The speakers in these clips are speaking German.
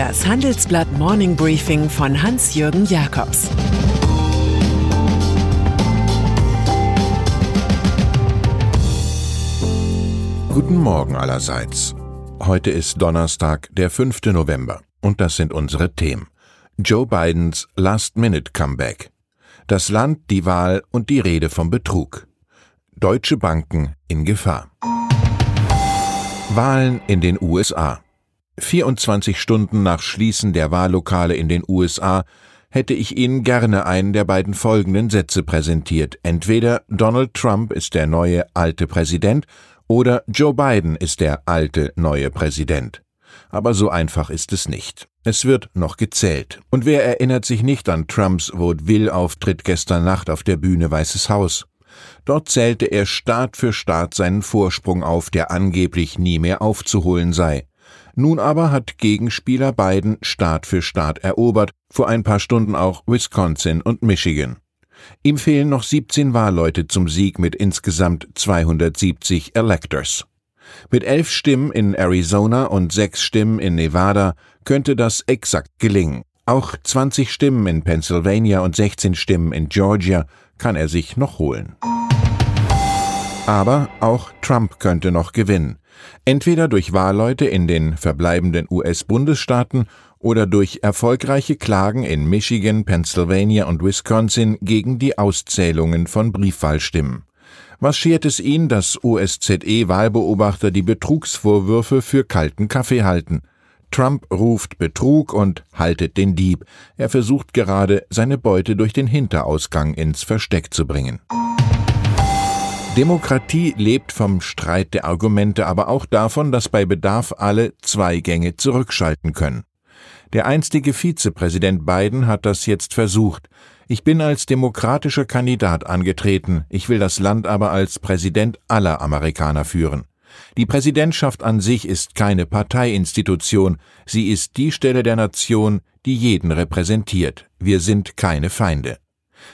Das Handelsblatt Morning Briefing von Hans-Jürgen Jakobs Guten Morgen allerseits. Heute ist Donnerstag, der 5. November, und das sind unsere Themen. Joe Bidens Last-Minute-Comeback. Das Land, die Wahl und die Rede vom Betrug. Deutsche Banken in Gefahr. Wahlen in den USA. 24 Stunden nach Schließen der Wahllokale in den USA hätte ich Ihnen gerne einen der beiden folgenden Sätze präsentiert. Entweder Donald Trump ist der neue alte Präsident oder Joe Biden ist der alte neue Präsident. Aber so einfach ist es nicht. Es wird noch gezählt. Und wer erinnert sich nicht an Trumps Vaudeville-Auftritt gestern Nacht auf der Bühne Weißes Haus? Dort zählte er Staat für Staat seinen Vorsprung auf, der angeblich nie mehr aufzuholen sei. Nun aber hat Gegenspieler Biden Staat für Staat erobert, vor ein paar Stunden auch Wisconsin und Michigan. Ihm fehlen noch 17 Wahlleute zum Sieg mit insgesamt 270 Electors. Mit elf Stimmen in Arizona und sechs Stimmen in Nevada könnte das exakt gelingen. Auch 20 Stimmen in Pennsylvania und 16 Stimmen in Georgia kann er sich noch holen. Aber auch Trump könnte noch gewinnen. Entweder durch Wahlleute in den verbleibenden US-Bundesstaaten oder durch erfolgreiche Klagen in Michigan, Pennsylvania und Wisconsin gegen die Auszählungen von Briefwahlstimmen. Was schert es ihn, dass OSZE-Wahlbeobachter die Betrugsvorwürfe für kalten Kaffee halten? Trump ruft Betrug und haltet den Dieb. Er versucht gerade, seine Beute durch den Hinterausgang ins Versteck zu bringen. Demokratie lebt vom Streit der Argumente, aber auch davon, dass bei Bedarf alle zwei Gänge zurückschalten können. Der einstige Vizepräsident Biden hat das jetzt versucht. Ich bin als demokratischer Kandidat angetreten, ich will das Land aber als Präsident aller Amerikaner führen. Die Präsidentschaft an sich ist keine Parteiinstitution, sie ist die Stelle der Nation, die jeden repräsentiert. Wir sind keine Feinde.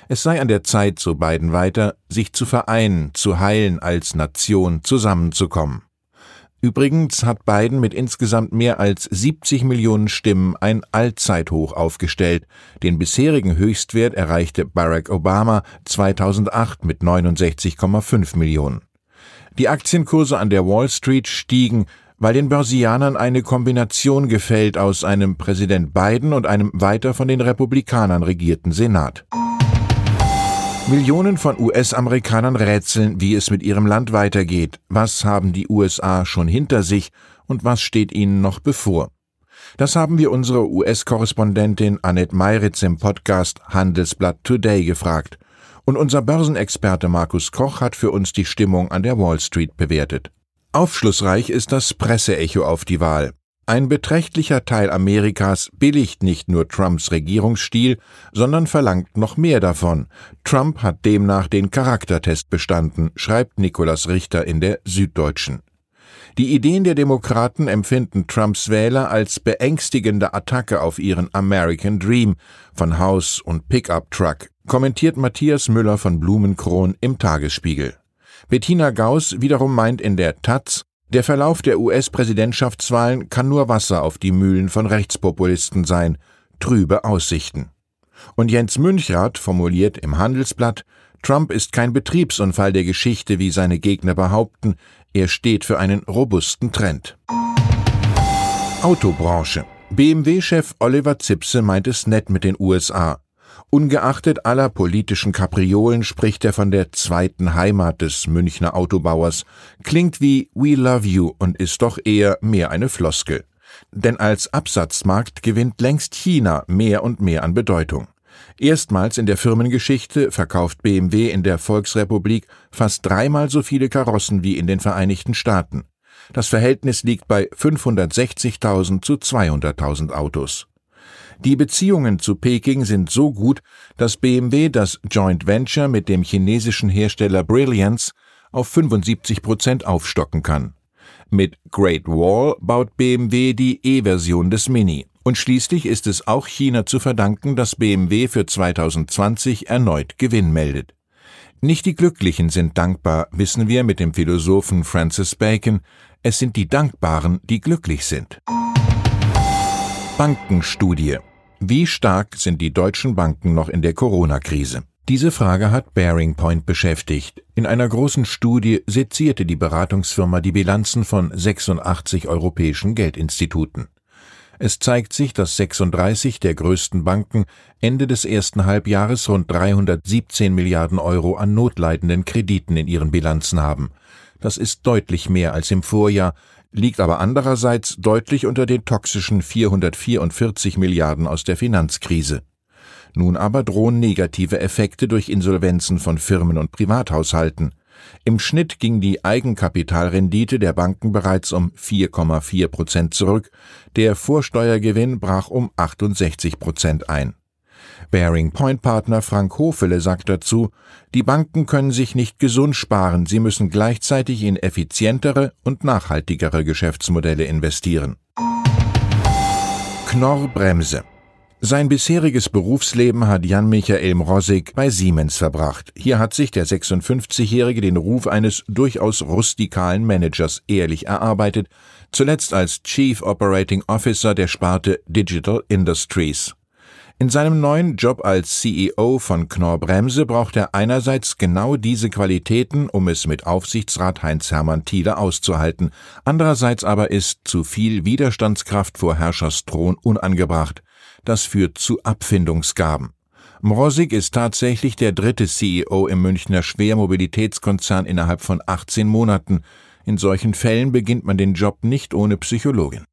Es sei an der Zeit, so Biden weiter, sich zu vereinen, zu heilen, als Nation zusammenzukommen. Übrigens hat Biden mit insgesamt mehr als 70 Millionen Stimmen ein Allzeithoch aufgestellt. Den bisherigen Höchstwert erreichte Barack Obama 2008 mit 69,5 Millionen. Die Aktienkurse an der Wall Street stiegen, weil den Börsianern eine Kombination gefällt aus einem Präsident Biden und einem weiter von den Republikanern regierten Senat. Millionen von US-Amerikanern rätseln, wie es mit ihrem Land weitergeht. Was haben die USA schon hinter sich und was steht ihnen noch bevor? Das haben wir unsere US-Korrespondentin Annette Meiritz im Podcast Handelsblatt Today gefragt. Und unser Börsenexperte Markus Koch hat für uns die Stimmung an der Wall Street bewertet. Aufschlussreich ist das Presseecho auf die Wahl. Ein beträchtlicher Teil Amerikas billigt nicht nur Trumps Regierungsstil, sondern verlangt noch mehr davon. Trump hat demnach den Charaktertest bestanden, schreibt Nicolas Richter in der Süddeutschen. Die Ideen der Demokraten empfinden Trumps Wähler als beängstigende Attacke auf ihren American Dream von Haus und Pickup-Truck, kommentiert Matthias Müller von Blumenkron im Tagesspiegel. Bettina Gauss wiederum meint in der Taz, der Verlauf der US-Präsidentschaftswahlen kann nur Wasser auf die Mühlen von Rechtspopulisten sein, trübe Aussichten. Und Jens Münchrath formuliert im Handelsblatt, Trump ist kein Betriebsunfall der Geschichte, wie seine Gegner behaupten, er steht für einen robusten Trend. Autobranche. BMW-Chef Oliver Zipse meint es nett mit den USA. Ungeachtet aller politischen Kapriolen spricht er von der zweiten Heimat des Münchner Autobauers, klingt wie We Love You und ist doch eher mehr eine Floskel. Denn als Absatzmarkt gewinnt längst China mehr und mehr an Bedeutung. Erstmals in der Firmengeschichte verkauft BMW in der Volksrepublik fast dreimal so viele Karossen wie in den Vereinigten Staaten. Das Verhältnis liegt bei 560.000 zu 200.000 Autos. Die Beziehungen zu Peking sind so gut, dass BMW das Joint Venture mit dem chinesischen Hersteller Brilliance auf 75 Prozent aufstocken kann. Mit Great Wall baut BMW die E-Version des Mini. Und schließlich ist es auch China zu verdanken, dass BMW für 2020 erneut Gewinn meldet. Nicht die Glücklichen sind dankbar, wissen wir mit dem Philosophen Francis Bacon, es sind die Dankbaren, die glücklich sind. Bankenstudie. Wie stark sind die deutschen Banken noch in der Corona-Krise? Diese Frage hat Bearing Point beschäftigt. In einer großen Studie sezierte die Beratungsfirma die Bilanzen von 86 europäischen Geldinstituten. Es zeigt sich, dass 36 der größten Banken Ende des ersten Halbjahres rund 317 Milliarden Euro an notleidenden Krediten in ihren Bilanzen haben. Das ist deutlich mehr als im Vorjahr, liegt aber andererseits deutlich unter den toxischen 444 Milliarden aus der Finanzkrise. Nun aber drohen negative Effekte durch Insolvenzen von Firmen und Privathaushalten. Im Schnitt ging die Eigenkapitalrendite der Banken bereits um 4,4 Prozent zurück, der Vorsteuergewinn brach um 68 Prozent ein. Bearing Point Partner Frank Hofele sagt dazu, die Banken können sich nicht gesund sparen, sie müssen gleichzeitig in effizientere und nachhaltigere Geschäftsmodelle investieren. Knorr Bremse sein bisheriges Berufsleben hat Jan-Michael Mrosig bei Siemens verbracht. Hier hat sich der 56-Jährige den Ruf eines durchaus rustikalen Managers ehrlich erarbeitet, zuletzt als Chief Operating Officer der Sparte Digital Industries. In seinem neuen Job als CEO von Knorr Bremse braucht er einerseits genau diese Qualitäten, um es mit Aufsichtsrat Heinz-Hermann Thiele auszuhalten, andererseits aber ist zu viel Widerstandskraft vor Herrschersthron unangebracht. Das führt zu Abfindungsgaben. Mrosig ist tatsächlich der dritte CEO im Münchner Schwermobilitätskonzern innerhalb von 18 Monaten. In solchen Fällen beginnt man den Job nicht ohne Psychologin.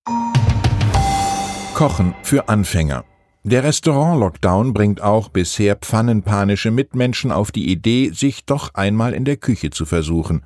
Kochen für Anfänger. Der Restaurant-Lockdown bringt auch bisher pfannenpanische Mitmenschen auf die Idee, sich doch einmal in der Küche zu versuchen.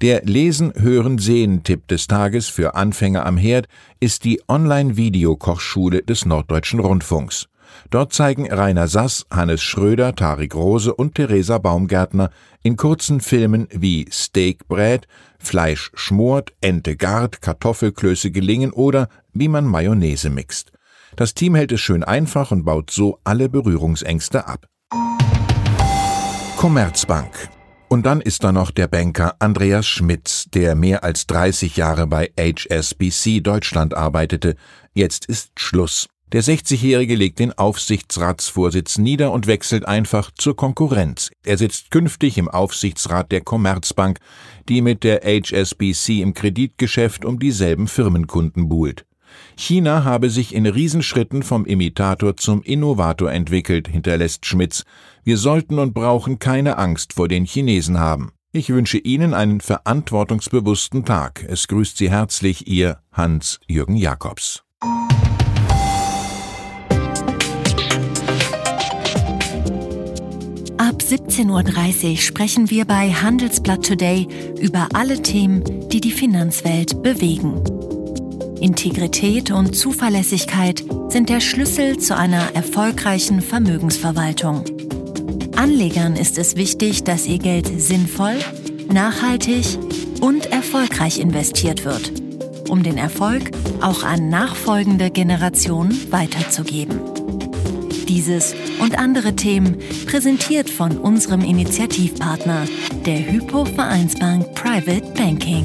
Der Lesen, Hören, Sehen-Tipp des Tages für Anfänger am Herd ist die Online-Videokochschule des Norddeutschen Rundfunks. Dort zeigen Rainer Sass, Hannes Schröder, Tarik Rose und Theresa Baumgärtner in kurzen Filmen wie Steak brät, Fleisch schmort, Ente gart, Kartoffelklöße gelingen oder wie man Mayonnaise mixt. Das Team hält es schön einfach und baut so alle Berührungsängste ab. Commerzbank und dann ist da noch der Banker Andreas Schmitz, der mehr als 30 Jahre bei HSBC Deutschland arbeitete. Jetzt ist Schluss. Der 60-Jährige legt den Aufsichtsratsvorsitz nieder und wechselt einfach zur Konkurrenz. Er sitzt künftig im Aufsichtsrat der Commerzbank, die mit der HSBC im Kreditgeschäft um dieselben Firmenkunden buhlt. China habe sich in Riesenschritten vom Imitator zum Innovator entwickelt, hinterlässt Schmitz. Wir sollten und brauchen keine Angst vor den Chinesen haben. Ich wünsche Ihnen einen verantwortungsbewussten Tag. Es grüßt Sie herzlich Ihr Hans-Jürgen Jakobs. Ab 17.30 Uhr sprechen wir bei Handelsblatt Today über alle Themen, die die Finanzwelt bewegen. Integrität und Zuverlässigkeit sind der Schlüssel zu einer erfolgreichen Vermögensverwaltung. Anlegern ist es wichtig, dass ihr Geld sinnvoll, nachhaltig und erfolgreich investiert wird, um den Erfolg auch an nachfolgende Generationen weiterzugeben. Dieses und andere Themen präsentiert von unserem Initiativpartner, der Hypo Vereinsbank Private Banking.